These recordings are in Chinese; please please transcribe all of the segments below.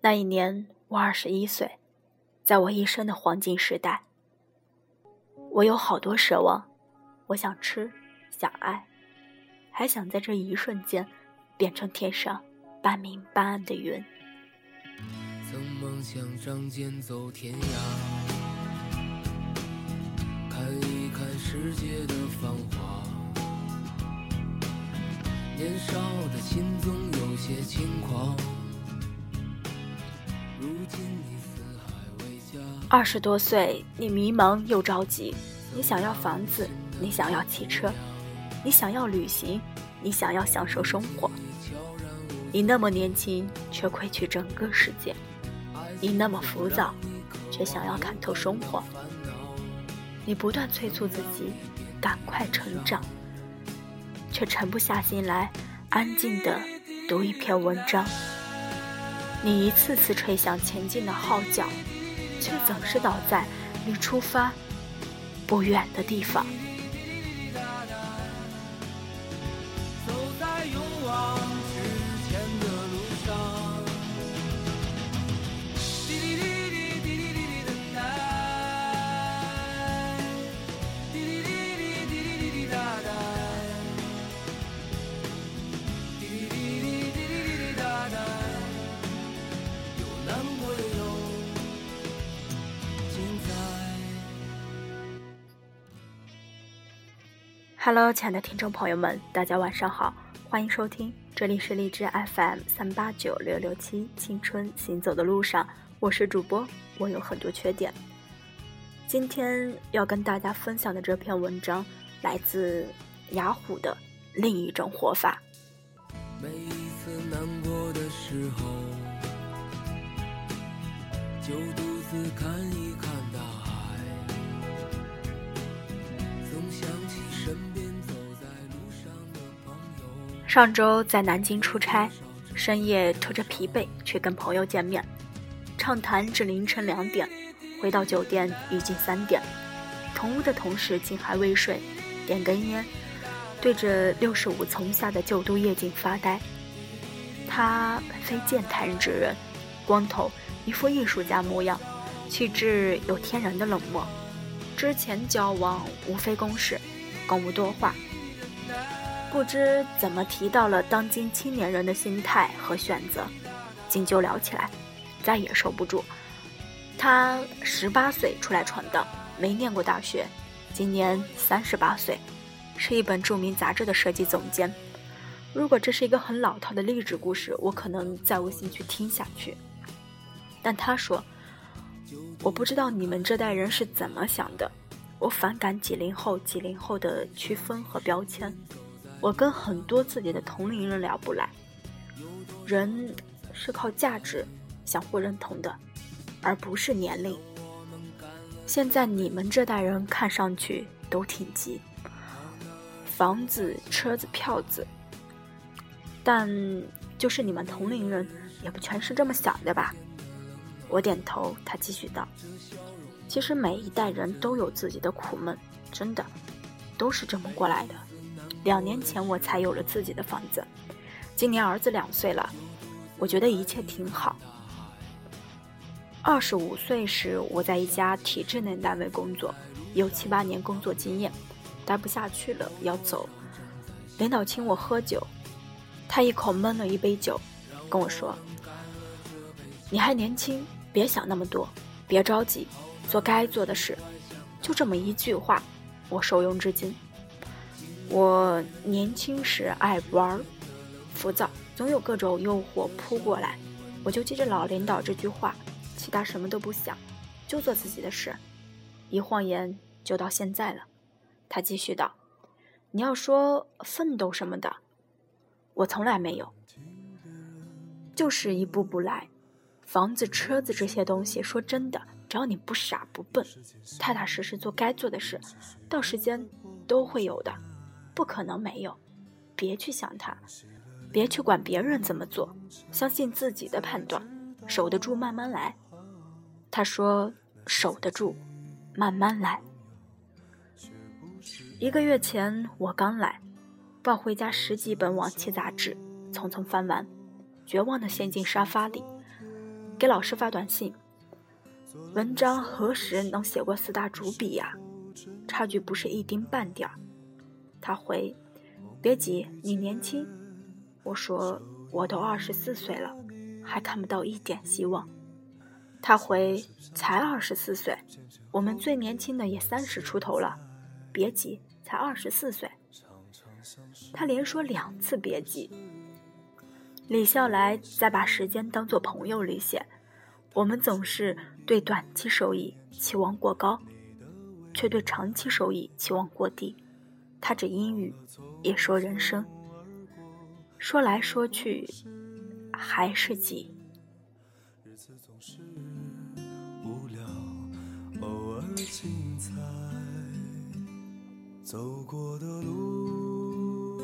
那一年我二十一岁，在我一生的黄金时代，我有好多奢望，我想吃，想爱，还想在这一瞬间变成天上半明半暗的云。曾梦想仗剑走天涯。看一看世界的繁华，年少的心总有些轻狂。二十多岁，你迷茫又着急，你想要房子，你想要汽车，你想要旅行，你想要享受生活。你那么年轻，却窥去整个世界；你那么浮躁，却想要看透生活。你不断催促自己赶快成长，却沉不下心来安静的读一篇文章。你一次次吹响前进的号角，却总是倒在离出发不远的地方。Hello，亲爱的听众朋友们，大家晚上好，欢迎收听，这里是荔枝 FM 三八九六六七，青春行走的路上，我是主播，我有很多缺点。今天要跟大家分享的这篇文章来自雅虎的另一种活法。每一次难过的时候，就独自看一看大上周在南京出差，深夜拖着疲惫去跟朋友见面，畅谈至凌晨两点，回到酒店已经三点。同屋的同事竟还未睡，点根烟，对着六十五层下的旧都夜景发呆。他非健谈之人，光头，一副艺术家模样，气质有天然的冷漠。之前交往无非公事，更无多话。不知怎么提到了当今青年人的心态和选择，竟就聊起来，再也收不住。他十八岁出来闯荡，没念过大学，今年三十八岁，是一本著名杂志的设计总监。如果这是一个很老套的励志故事，我可能再无兴趣听下去。但他说：“我不知道你们这代人是怎么想的，我反感几零后、几零后的区分和标签。”我跟很多自己的同龄人聊不来，人是靠价值相互认同的，而不是年龄。现在你们这代人看上去都挺急，房子、车子、票子，但就是你们同龄人也不全是这么想的吧？我点头，他继续道：“其实每一代人都有自己的苦闷，真的，都是这么过来的。”两年前我才有了自己的房子，今年儿子两岁了，我觉得一切挺好。二十五岁时，我在一家体制内单位工作，有七八年工作经验，待不下去了要走，领导请我喝酒，他一口闷了一杯酒，跟我说：“你还年轻，别想那么多，别着急，做该做的事。”就这么一句话，我受用至今。我年轻时爱玩，浮躁，总有各种诱惑扑过来，我就记着老领导这句话，其他什么都不想，就做自己的事，一晃眼就到现在了。他继续道：“你要说奋斗什么的，我从来没有，就是一步步来。房子、车子这些东西，说真的，只要你不傻不笨，踏踏实实做该做的事，到时间都会有的。”不可能没有，别去想他，别去管别人怎么做，相信自己的判断，守得住慢慢来。他说：“守得住，慢慢来。”一个月前我刚来，抱回家十几本往期杂志，匆匆翻完，绝望的陷进沙发里。给老师发短信：“文章何时能写过四大主笔呀？差距不是一丁半点儿。”他回：“别急，你年轻。”我说：“我都二十四岁了，还看不到一点希望。”他回：“才二十四岁，我们最年轻的也三十出头了，别急，才二十四岁。”他连说两次别急。李笑来在《把时间当作朋友》里写：“我们总是对短期收益期望过高，却对长期收益期望过低。”他指英语，也说人生。说来说去，还是急。走过的路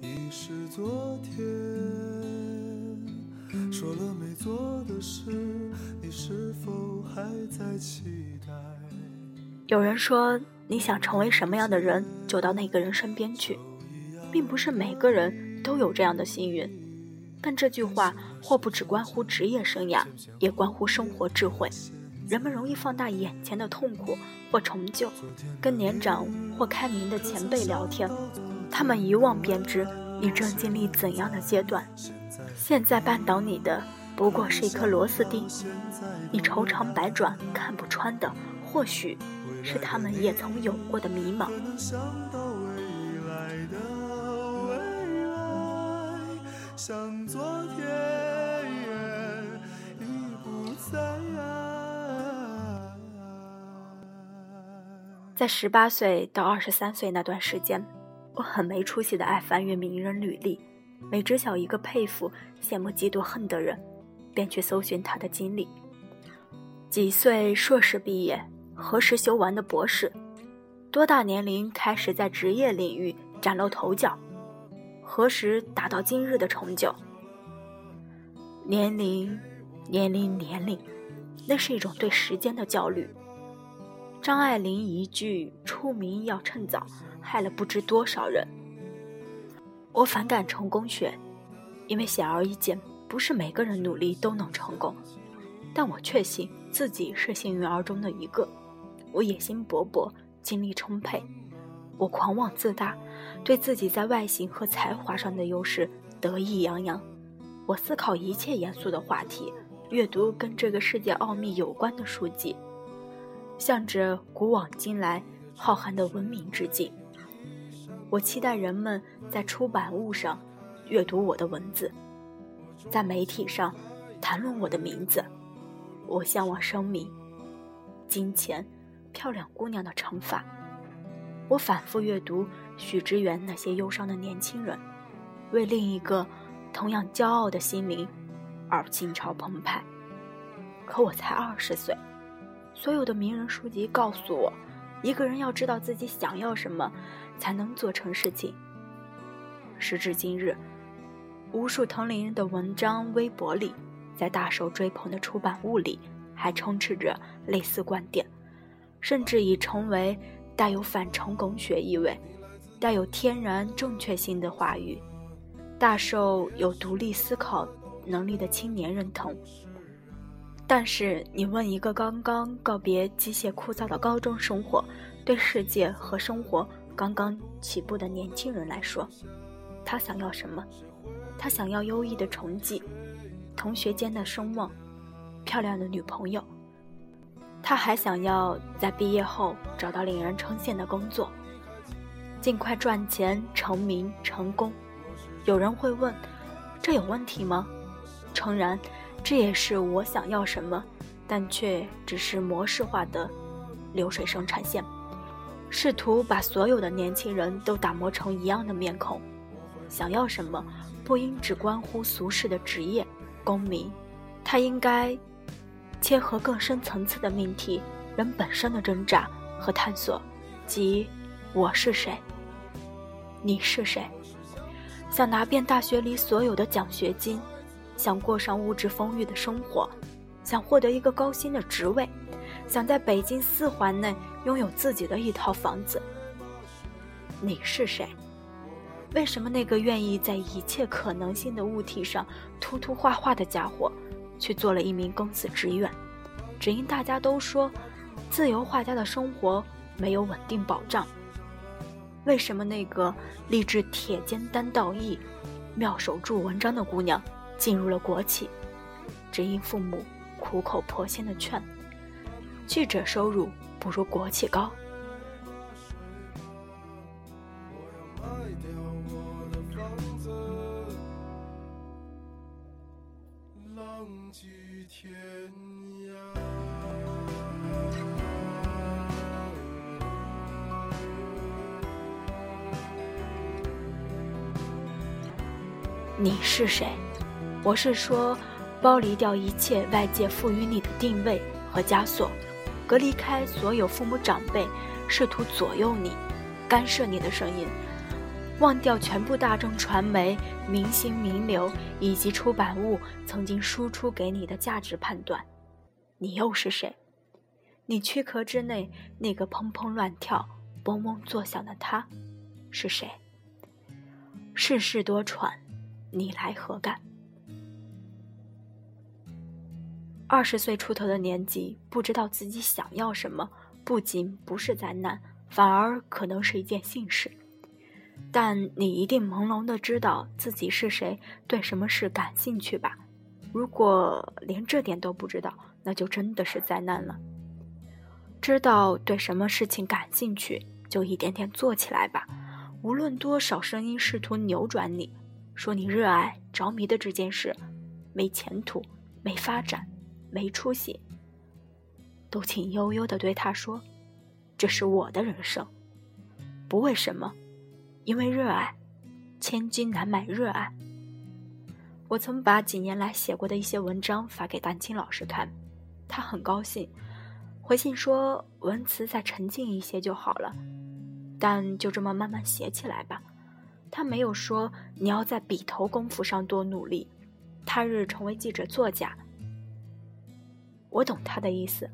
已是昨天，说了没做的事，你是否还在期待？有人说，你想成为什么样的人，就到那个人身边去，并不是每个人都有这样的幸运。但这句话或不只关乎职业生涯，也关乎生活智慧。人们容易放大眼前的痛苦或成就，跟年长或开明的前辈聊天，他们一望便知你正经历怎样的阶段。现在绊倒你的不过是一颗螺丝钉，你愁肠百转看不穿的，或许是他们也曾有过的迷茫。昨天已不在在十八岁到二十三岁那段时间，我很没出息的爱翻阅名人履历，每知晓一个佩服、羡慕、嫉妒、恨的人，便去搜寻他的经历：几岁硕士毕业，何时修完的博士，多大年龄开始在职业领域崭露头角，何时达到今日的成就。年龄，年龄，年龄，那是一种对时间的焦虑。张爱玲一句“出名要趁早”，害了不知多少人。我反感成功学，因为显而易见，不是每个人努力都能成功。但我确信自己是幸运儿中的一个。我野心勃勃，精力充沛，我狂妄自大，对自己在外形和才华上的优势得意洋洋。我思考一切严肃的话题，阅读跟这个世界奥秘有关的书籍。向着古往今来浩瀚的文明致敬。我期待人们在出版物上阅读我的文字，在媒体上谈论我的名字。我向往声名、金钱、漂亮姑娘的惩罚。我反复阅读许知远那些忧伤的年轻人，为另一个同样骄傲的心灵而心潮澎湃。可我才二十岁。所有的名人书籍告诉我，一个人要知道自己想要什么，才能做成事情。时至今日，无数同龄人的文章、微博里，在大受追捧的出版物里，还充斥着类似观点，甚至已成为带有反成功学意味、带有天然正确性的话语，大受有独立思考能力的青年认同。但是，你问一个刚刚告别机械枯燥的高中生活，对世界和生活刚刚起步的年轻人来说，他想要什么？他想要优异的成绩，同学间的声望，漂亮的女朋友。他还想要在毕业后找到令人称羡的工作，尽快赚钱、成名、成功。有人会问，这有问题吗？诚然。这也是我想要什么，但却只是模式化的流水生产线，试图把所有的年轻人都打磨成一样的面孔。想要什么，不应只关乎俗世的职业、功名，它应该切合更深层次的命题，人本身的挣扎和探索，即我是谁，你是谁？想拿遍大学里所有的奖学金。想过上物质丰裕的生活，想获得一个高薪的职位，想在北京四环内拥有自己的一套房子。你是谁？为什么那个愿意在一切可能性的物体上涂涂画画的家伙，去做了一名公司职员，只因大家都说，自由画家的生活没有稳定保障。为什么那个立志铁肩担道义、妙手著文章的姑娘进入了国企？只因父母苦口婆心的劝，记者收入不如国企高。是谁？我是说，剥离掉一切外界赋予你的定位和枷锁，隔离开所有父母长辈试图左右你、干涉你的声音，忘掉全部大众传媒、明星名流以及出版物曾经输出给你的价值判断。你又是谁？你躯壳之内那个砰砰乱跳、嗡嗡作响的他，是谁？世事多舛。你来何干？二十岁出头的年纪，不知道自己想要什么，不仅不是灾难，反而可能是一件幸事。但你一定朦胧的知道自己是谁，对什么事感兴趣吧？如果连这点都不知道，那就真的是灾难了。知道对什么事情感兴趣，就一点点做起来吧。无论多少声音试图扭转你。说你热爱、着迷的这件事，没前途、没发展、没出息，都请悠悠的对他说：“这是我的人生，不为什么，因为热爱，千金难买热爱。”我曾把几年来写过的一些文章发给丹青老师看，他很高兴，回信说文词再沉静一些就好了，但就这么慢慢写起来吧。他没有说你要在笔头功夫上多努力，他日成为记者作家。我懂他的意思，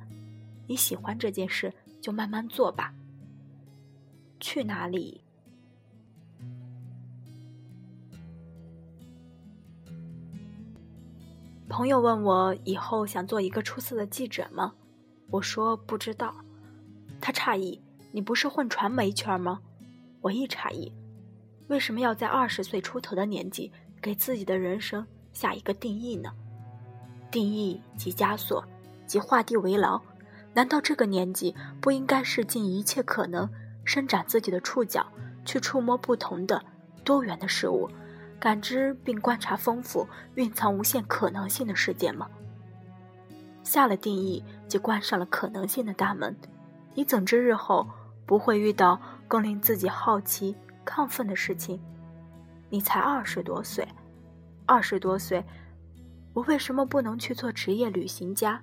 你喜欢这件事就慢慢做吧。去哪里？朋友问我以后想做一个出色的记者吗？我说不知道。他诧异：“你不是混传媒圈吗？”我亦诧异。为什么要在二十岁出头的年纪给自己的人生下一个定义呢？定义即枷锁，即画地为牢。难道这个年纪不应该是尽一切可能伸展自己的触角，去触摸不同的、多元的事物，感知并观察丰富、蕴藏无限可能性的世界吗？下了定义，就关上了可能性的大门。你怎知日后不会遇到更令自己好奇？亢奋的事情，你才二十多岁，二十多岁，我为什么不能去做职业旅行家？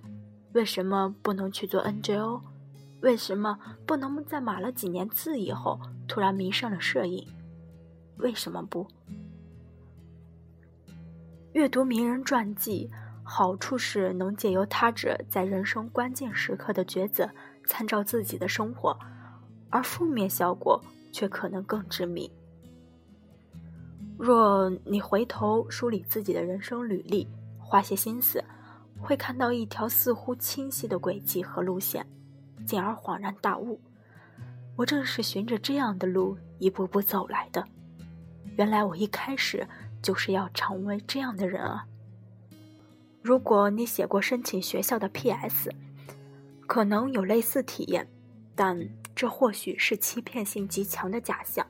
为什么不能去做 NGO？为什么不能在码了几年字以后突然迷上了摄影？为什么不？阅读名人传记，好处是能借由他者在人生关键时刻的抉择，参照自己的生活，而负面效果。却可能更致命。若你回头梳理自己的人生履历，花些心思，会看到一条似乎清晰的轨迹和路线，进而恍然大悟：我正是循着这样的路一步步走来的。原来我一开始就是要成为这样的人啊！如果你写过申请学校的 P.S，可能有类似体验，但。这或许是欺骗性极强的假象。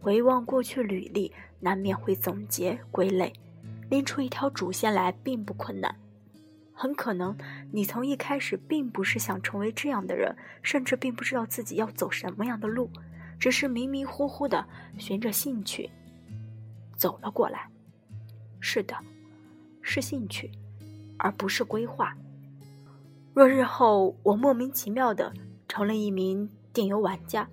回望过去履历，难免会总结归类，拎出一条主线来并不困难。很可能你从一开始并不是想成为这样的人，甚至并不知道自己要走什么样的路，只是迷迷糊糊的循着兴趣走了过来。是的，是兴趣，而不是规划。若日后我莫名其妙的成了一名……电游玩家，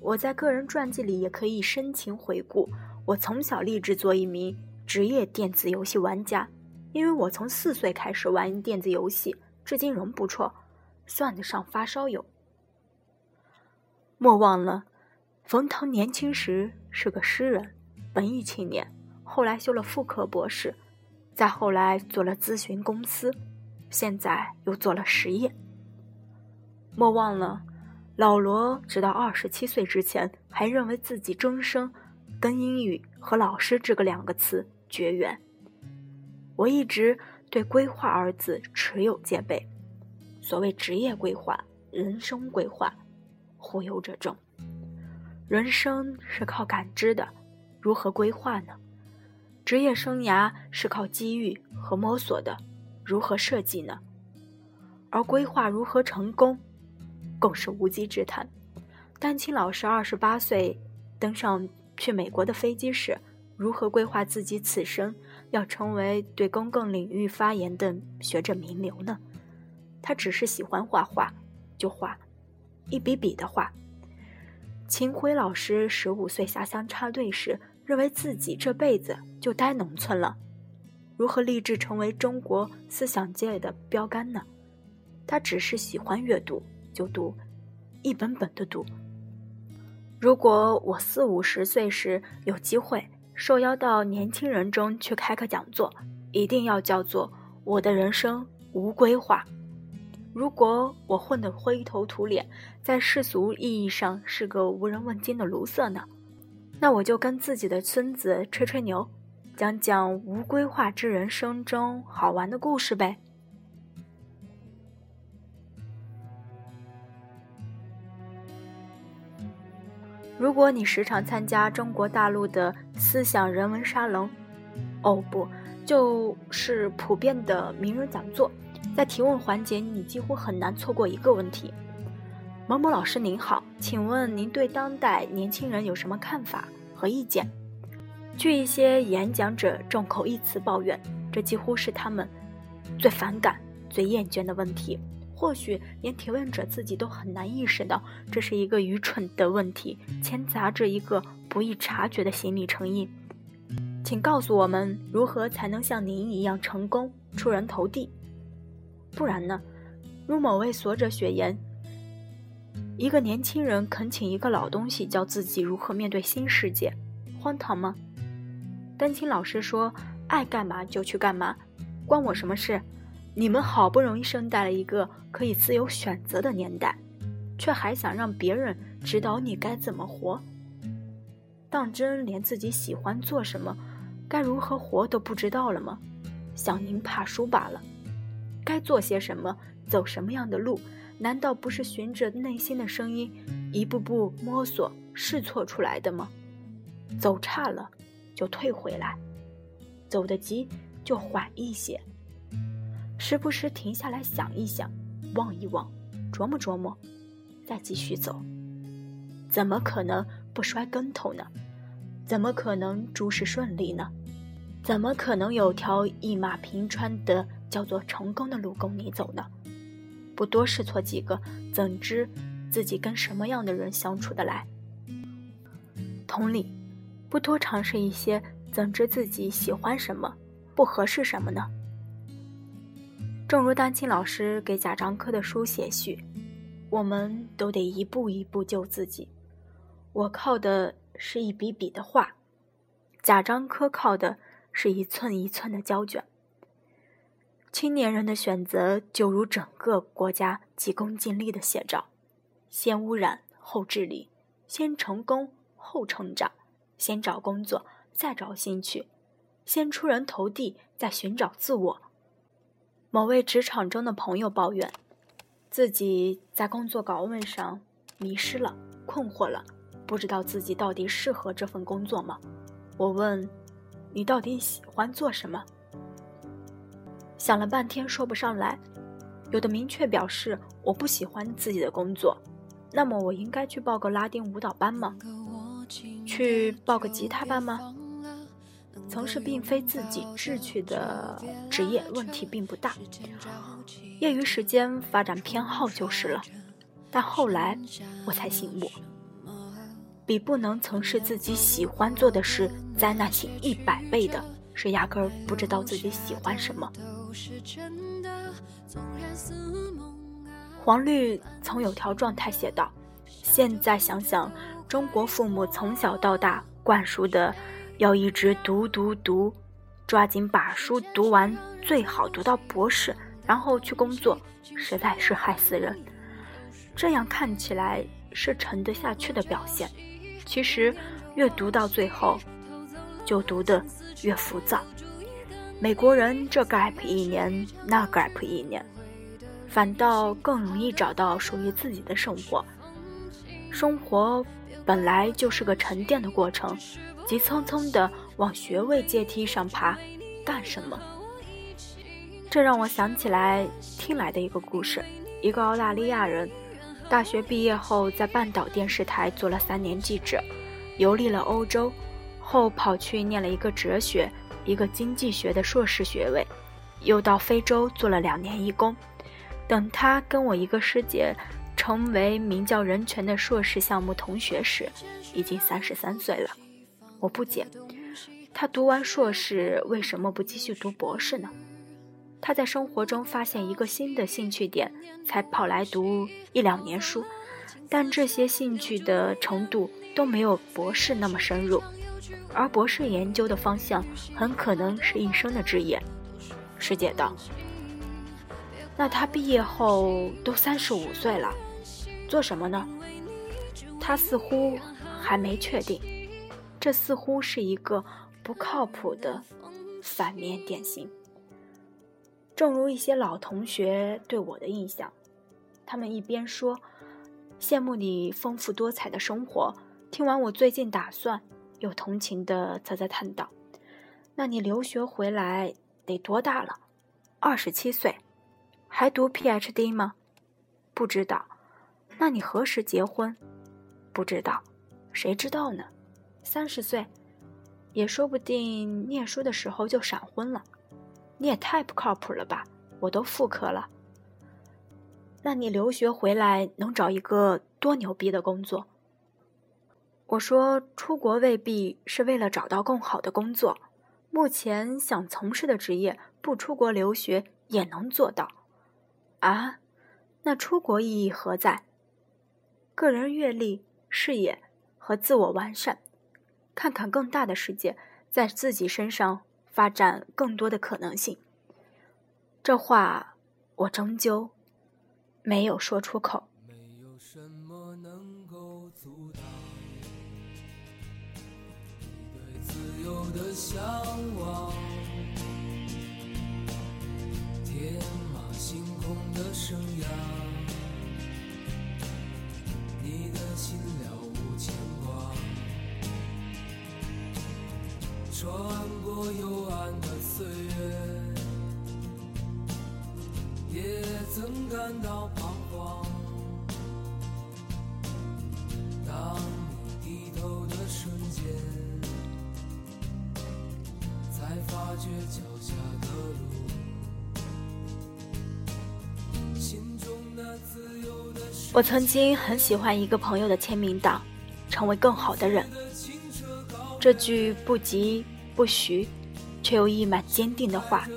我在个人传记里也可以深情回顾。我从小立志做一名职业电子游戏玩家，因为我从四岁开始玩电子游戏，至今仍不错，算得上发烧友。莫忘了，冯唐年轻时是个诗人，文艺青年，后来修了妇科博士，再后来做了咨询公司，现在又做了实业。莫忘了，老罗直到二十七岁之前，还认为自己终生跟英语和老师这个两个词绝缘。我一直对“规划”二字持有戒备。所谓职业规划、人生规划，忽悠者众。人生是靠感知的，如何规划呢？职业生涯是靠机遇和摸索的，如何设计呢？而规划如何成功？更是无稽之谈。丹青老师二十八岁登上去美国的飞机时，如何规划自己此生要成为对公共领域发言的学者名流呢？他只是喜欢画画，就画，一笔笔的画。秦晖老师十五岁下乡插队时，认为自己这辈子就待农村了，如何立志成为中国思想界的标杆呢？他只是喜欢阅读。就读，一本本的读。如果我四五十岁时有机会受邀到年轻人中去开个讲座，一定要叫做“我的人生无规划”。如果我混得灰头土脸，在世俗意义上是个无人问津的卢瑟呢？那我就跟自己的孙子吹吹牛，讲讲无规划之人生中好玩的故事呗。如果你时常参加中国大陆的思想人文沙龙，哦不，就是普遍的名人讲座，在提问环节，你几乎很难错过一个问题：某某老师您好，请问您对当代年轻人有什么看法和意见？据一些演讲者众口一词抱怨，这几乎是他们最反感、最厌倦的问题。或许连提问者自己都很难意识到，这是一个愚蠢的问题，掺杂着一个不易察觉的心理成因。请告诉我们，如何才能像您一样成功、出人头地？不然呢？如某位所者所言，一个年轻人恳请一个老东西教自己如何面对新世界，荒唐吗？丹青老师说：“爱干嘛就去干嘛，关我什么事？”你们好不容易生在了一个可以自由选择的年代，却还想让别人指导你该怎么活？当真连自己喜欢做什么、该如何活都不知道了吗？想赢怕输罢了。该做些什么、走什么样的路，难道不是循着内心的声音，一步步摸索试错出来的吗？走差了，就退回来；走得急，就缓一些。时不时停下来想一想，望一望，琢磨琢磨，再继续走。怎么可能不摔跟头呢？怎么可能诸事顺利呢？怎么可能有条一马平川的叫做成功的路供你走呢？不多试错几个，怎知自己跟什么样的人相处得来？同理，不多尝试一些，怎知自己喜欢什么，不合适什么呢？正如丹青老师给贾樟柯的书写序，我们都得一步一步救自己。我靠的是一笔笔的画，贾樟柯靠的是一寸一寸的胶卷。青年人的选择就如整个国家急功近利的写照：先污染后治理，先成功后成长，先找工作再找兴趣，先出人头地再寻找自我。某位职场中的朋友抱怨，自己在工作岗位上迷失了、困惑了，不知道自己到底适合这份工作吗？我问，你到底喜欢做什么？想了半天说不上来。有的明确表示我不喜欢自己的工作，那么我应该去报个拉丁舞蹈班吗？去报个吉他班吗？从事并非自己志趣的职业，问题并不大。业余时间发展偏好就是了。但后来我才醒悟，比不能从事自己喜欢做的事灾难性一百倍的是，压根儿不知道自己喜欢什么。黄绿曾有条状态写道：“现在想想，中国父母从小到大灌输的。”要一直读读读，抓紧把书读完，最好读到博士，然后去工作，实在是害死人。这样看起来是沉得下去的表现，其实越读到最后，就读得越浮躁。美国人这 gap 一年，那 gap 一年，反倒更容易找到属于自己的生活。生活本来就是个沉淀的过程，急匆匆地往学位阶梯上爬，干什么？这让我想起来听来的一个故事：一个澳大利亚人，大学毕业后在半岛电视台做了三年记者，游历了欧洲，后跑去念了一个哲学、一个经济学的硕士学位，又到非洲做了两年义工。等他跟我一个师姐。成为名叫人权的硕士项目同学时，已经三十三岁了。我不解，他读完硕士为什么不继续读博士呢？他在生活中发现一个新的兴趣点，才跑来读一两年书，但这些兴趣的程度都没有博士那么深入，而博士研究的方向很可能是一生的职业。师姐道：“那他毕业后都三十五岁了。”做什么呢？他似乎还没确定，这似乎是一个不靠谱的反面典型。正如一些老同学对我的印象，他们一边说羡慕你丰富多彩的生活，听完我最近打算，又同情的啧啧叹道：“那你留学回来得多大了？二十七岁，还读 PhD 吗？不知道。”那你何时结婚？不知道，谁知道呢？三十岁，也说不定。念书的时候就闪婚了，你也太不靠谱了吧！我都妇科了。那你留学回来能找一个多牛逼的工作？我说出国未必是为了找到更好的工作，目前想从事的职业不出国留学也能做到。啊，那出国意义何在？个人阅历、视野和自我完善，看看更大的世界，在自己身上发展更多的可能性。这话我终究没有说出口。天马行空的生涯。穿过幽暗的岁月，也曾感到彷徨。当你低头的瞬间，才发觉脚下的路，心中那自由。我曾经很喜欢一个朋友的签名档，成为更好的人。这句不急不徐，却又溢满坚定的话，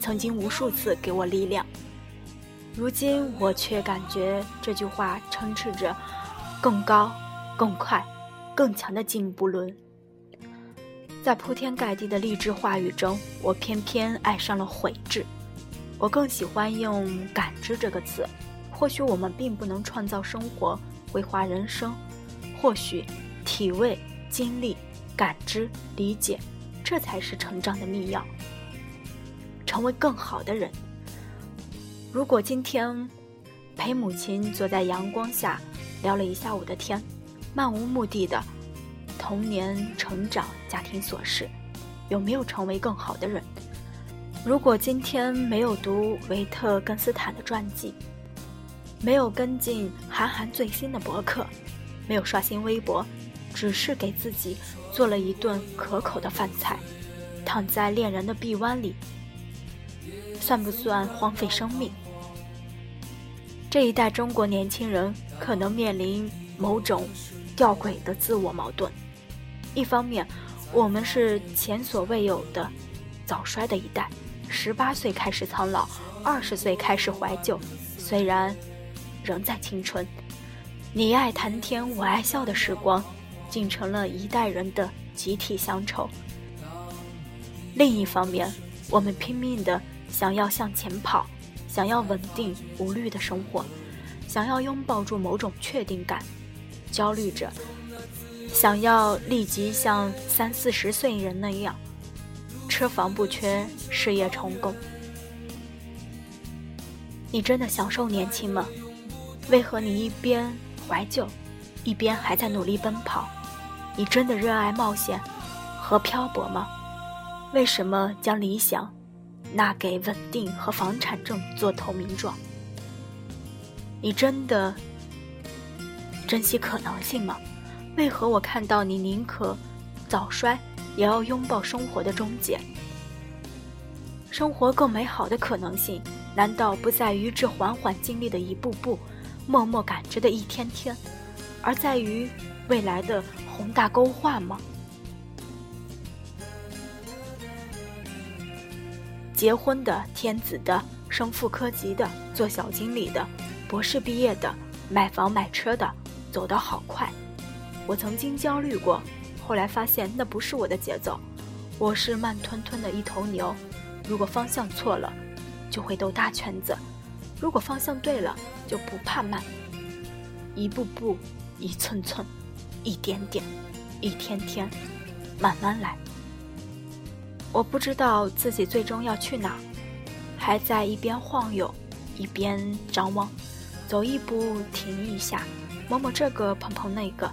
曾经无数次给我力量。如今我却感觉这句话充斥着更高、更快、更强的进步论。在铺天盖地的励志话语中，我偏偏爱上了悔志。我更喜欢用感知这个词。或许我们并不能创造生活、规划人生，或许体味、经历、感知、理解，这才是成长的密钥。成为更好的人。如果今天陪母亲坐在阳光下聊了一下午的天，漫无目的的童年、成长、家庭琐事，有没有成为更好的人？如果今天没有读维特根斯坦的传记。没有跟进韩寒最新的博客，没有刷新微博，只是给自己做了一顿可口的饭菜，躺在恋人的臂弯里，算不算荒废生命？这一代中国年轻人可能面临某种吊诡的自我矛盾：一方面，我们是前所未有的早衰的一代，十八岁开始苍老，二十岁开始怀旧，虽然。仍在青春，你爱谈天，我爱笑的时光，竟成了一代人的集体乡愁。另一方面，我们拼命的想要向前跑，想要稳定无虑的生活，想要拥抱住某种确定感，焦虑着，想要立即像三四十岁人那样，车房不缺，事业成功。你真的享受年轻吗？为何你一边怀旧，一边还在努力奔跑？你真的热爱冒险和漂泊吗？为什么将理想纳给稳定和房产证做投名状？你真的珍惜可能性吗？为何我看到你宁可早衰，也要拥抱生活的终结？生活更美好的可能性？难道不在于这缓缓经历的一步步，默默感知的一天天，而在于未来的宏大勾画吗？结婚的、天子的、升副科级的、做小经理的、博士毕业的、买房买车的，走得好快。我曾经焦虑过，后来发现那不是我的节奏。我是慢吞吞的一头牛，如果方向错了。就会兜大圈子，如果方向对了，就不怕慢。一步步，一寸寸，一点点，一天天，慢慢来。我不知道自己最终要去哪，还在一边晃悠，一边张望，走一步停一下，摸摸这个碰碰那个，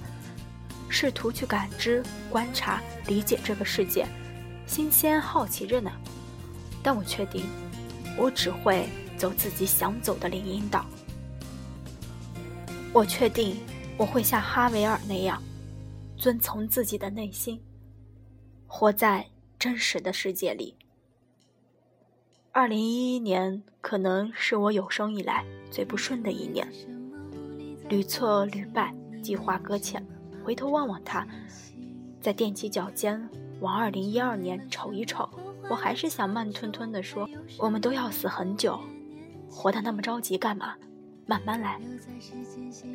试图去感知、观察、理解这个世界，新鲜好奇着呢。但我确定。我只会走自己想走的林荫道。我确定我会像哈维尔那样，遵从自己的内心，活在真实的世界里。二零一一年可能是我有生以来最不顺的一年，屡挫屡败，计划搁浅。回头望望他，再踮起脚尖往二零一二年瞅一瞅。我还是想慢吞吞地说，我们都要死很久，活得那么着急干嘛？慢慢来。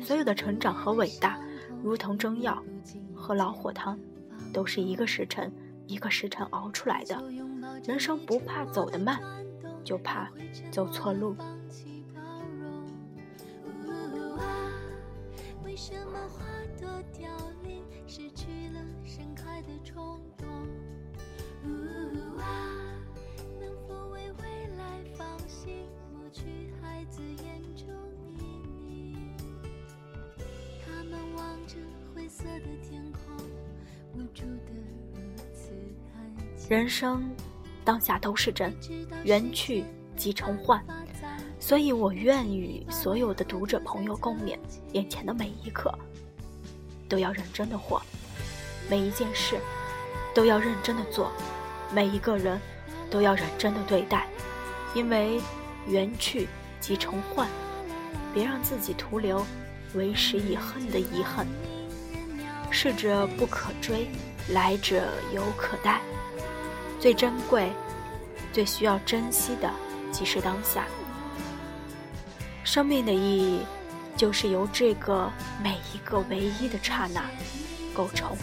所有的成长和伟大，如同蒸药和老火汤，都是一个时辰一个时辰熬出来的。人生不怕走得慢，就怕走错路。为什么花朵凋零，失去了盛开的冲动？人生当下都是真，缘去即成幻，所以我愿与所有的读者朋友共勉：眼前的每一刻都要认真的活，每一件事都要认真的做，每一个人都要认真的对待，因为缘去即成幻，别让自己徒留为时已恨的遗憾。逝者不可追，来者犹可待。最珍贵、最需要珍惜的，即是当下。生命的意义，就是由这个每一个唯一的刹那构成。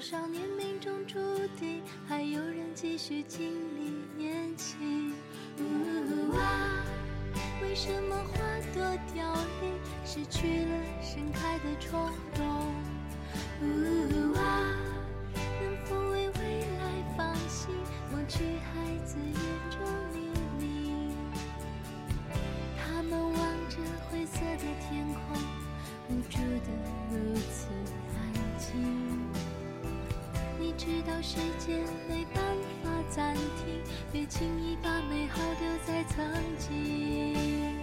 多少年命中注定，还有人继续经历年轻。呜啊，为什么花朵凋零，失去了盛开的冲动？呜啊，能否为未来放心，忘去孩子眼中黎明？他们望着灰色的天空，无助的如此。安静知道时间没办法暂停，别轻易把美好丢在曾经。